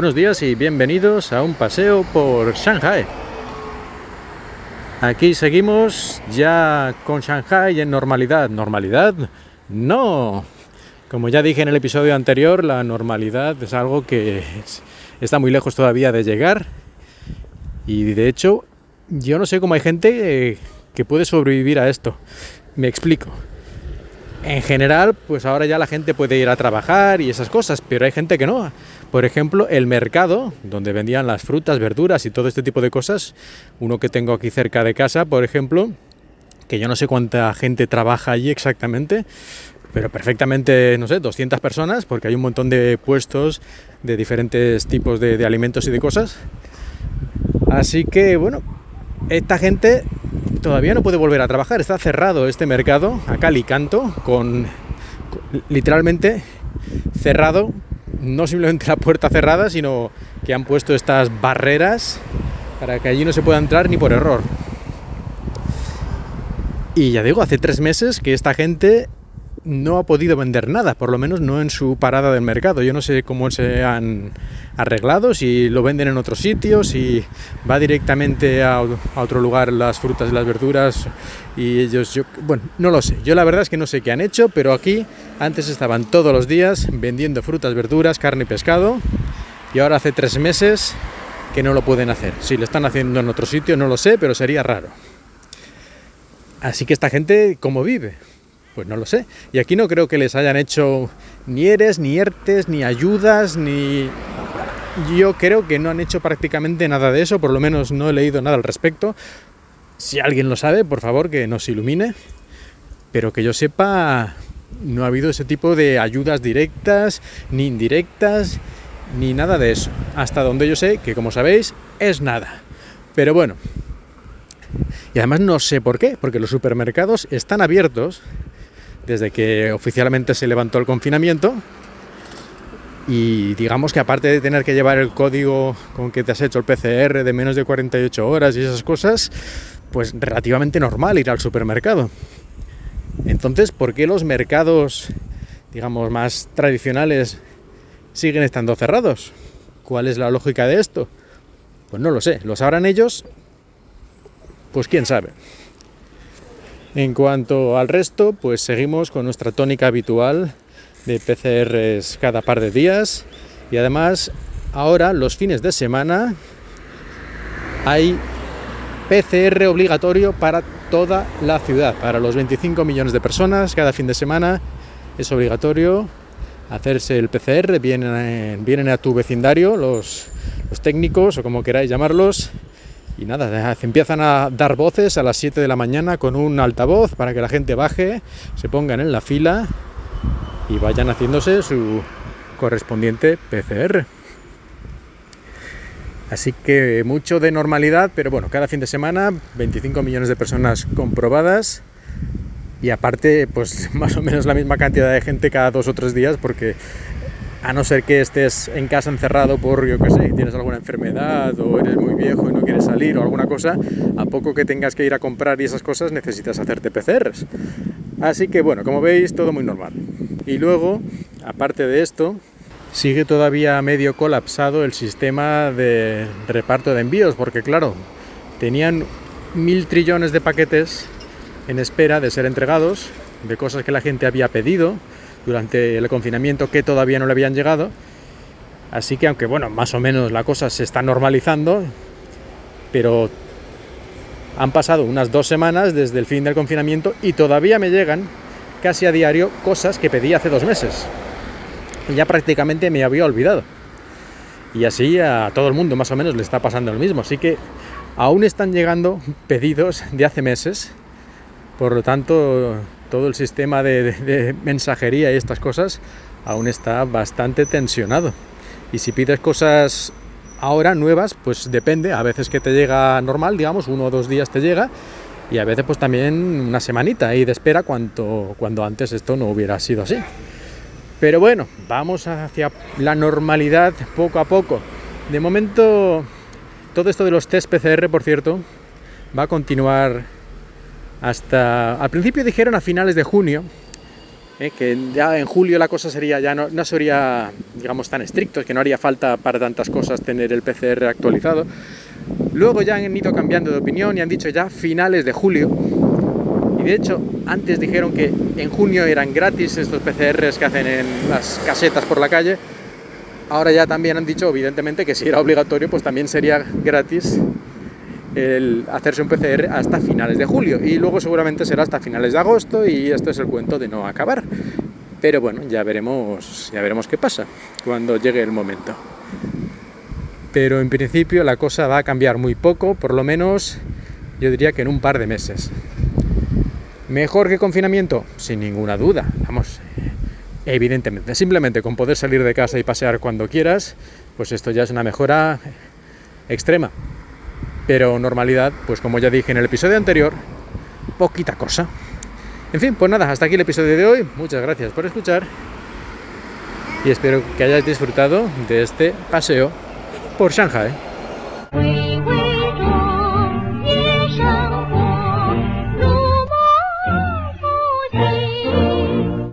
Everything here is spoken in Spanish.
Buenos días y bienvenidos a un paseo por Shanghai. Aquí seguimos ya con Shanghai en normalidad. ¿Normalidad? No. Como ya dije en el episodio anterior, la normalidad es algo que está muy lejos todavía de llegar. Y de hecho, yo no sé cómo hay gente eh, que puede sobrevivir a esto. Me explico. En general, pues ahora ya la gente puede ir a trabajar y esas cosas, pero hay gente que no. Por ejemplo, el mercado, donde vendían las frutas, verduras y todo este tipo de cosas, uno que tengo aquí cerca de casa, por ejemplo, que yo no sé cuánta gente trabaja allí exactamente, pero perfectamente, no sé, 200 personas, porque hay un montón de puestos de diferentes tipos de, alimentos y de cosas. Así que, bueno, esta gente todavía no puede volver a trabajar. Está cerrado este mercado a cal con, literalmente cerrado, no simplemente la puerta cerrada, sino que han puesto estas barreras para que allí no se pueda entrar ni por error. Y ya digo, hace tres meses que esta gente no ha podido vender nada, por lo menos no en su parada del mercado. Yo no sé cómo se han arreglado, si lo venden en otro sitio, si va directamente a, otro lugar las frutas y las verduras y ellos, yo, bueno, no lo sé. Yo la verdad es que no sé qué han hecho, pero aquí antes estaban todos los días vendiendo frutas, verduras, carne y pescado y ahora hace tres meses que no lo pueden hacer. Si lo están haciendo en otro sitio, no lo sé, pero sería raro. Así que esta gente, ¿cómo vive? Pues no lo sé. Y aquí no creo que les hayan hecho ni eres, ni ERTES, ni ayudas, ni... Yo creo que no han hecho prácticamente nada de eso, por lo menos no he leído nada al respecto. Si alguien lo sabe, por favor, que nos ilumine. Pero que yo sepa, no ha habido ese tipo de ayudas directas, ni indirectas, ni nada de eso. Hasta donde yo sé, que como sabéis, es nada. Pero bueno. Y además no sé por qué, porque los supermercados están abiertos desde que oficialmente se levantó el confinamiento. Y digamos que aparte de tener que llevar el código con que te has hecho el PCR de menos de 48 horas y esas cosas, pues relativamente normal ir al supermercado. Entonces, ¿por qué los mercados, digamos, más tradicionales siguen estando cerrados? ¿Cuál es la lógica de esto? Pues no lo sé. ¿Lo sabrán ellos? Pues quién sabe. En cuanto al resto, pues seguimos con nuestra tónica habitual de PCRs cada par de días. Y además ahora los fines de semana hay PCR obligatorio para toda la ciudad, para los 25 millones de personas cada fin de semana es obligatorio hacerse el PCR, vienen, vienen a tu vecindario los, los técnicos o como queráis llamarlos y nada, empiezan a dar voces a las 7 de la mañana con un altavoz para que la gente baje, se pongan en la fila y vayan haciéndose su correspondiente PCR. Así que mucho de normalidad, pero bueno, cada fin de semana 25 millones de personas comprobadas y aparte pues más o menos la misma cantidad de gente cada dos o tres días porque a no ser que estés en casa encerrado por, yo qué sé, tienes alguna enfermedad o eres muy viejo y no quieres salir o alguna cosa, a poco que tengas que ir a comprar y esas cosas necesitas hacerte PCRs. Así que bueno, como veis, todo muy normal. Y luego, aparte de esto, sigue todavía medio colapsado el sistema de reparto de envíos, porque claro, tenían mil trillones de paquetes en espera de ser entregados, de cosas que la gente había pedido, durante el confinamiento que todavía no le habían llegado. Así que aunque bueno, más o menos la cosa se está normalizando, pero han pasado unas dos semanas desde el fin del confinamiento y todavía me llegan casi a diario cosas que pedí hace dos meses. Ya prácticamente me había olvidado. Y así a todo el mundo más o menos le está pasando lo mismo. Así que aún están llegando pedidos de hace meses. Por lo tanto, todo el sistema de, mensajería y estas cosas aún está bastante tensionado. Y si pides cosas ahora nuevas, pues depende, a veces que te llega normal, digamos, uno o dos días te llega, y a veces pues también una semanita ahí de espera cuando, cuando antes esto no hubiera sido así. Pero bueno, vamos hacia la normalidad poco a poco. De momento, todo esto de los test PCR, por cierto, va a continuar hasta al principio dijeron a finales de junio, ¿eh? que ya en julio la cosa sería ya no, no sería, digamos, tan estricto, que no haría falta para tantas cosas tener el PCR actualizado. Luego ya han ido cambiando de opinión y han dicho ya finales de julio. Y de hecho, antes dijeron que en junio eran gratis estos PCRs que hacen en las casetas por la calle. Ahora ya también han dicho, evidentemente, que si era obligatorio, pues también sería gratis el hacerse un PCR hasta finales de julio y luego seguramente será hasta finales de agosto y esto es el cuento de no acabar. Pero bueno, ya veremos, ya veremos qué pasa cuando llegue el momento. Pero en principio la cosa va a cambiar muy poco, por lo menos yo diría que en un par de meses. ¿Mejor que confinamiento? Sin ninguna duda. Vamos, evidentemente. Simplemente con poder salir de casa y pasear cuando quieras, pues esto ya es una mejora extrema. Pero normalidad, pues como ya dije en el episodio anterior, poquita cosa. En fin, pues nada, hasta aquí el episodio de hoy. Muchas gracias por escuchar y espero que hayáis disfrutado de este paseo por Shanghai.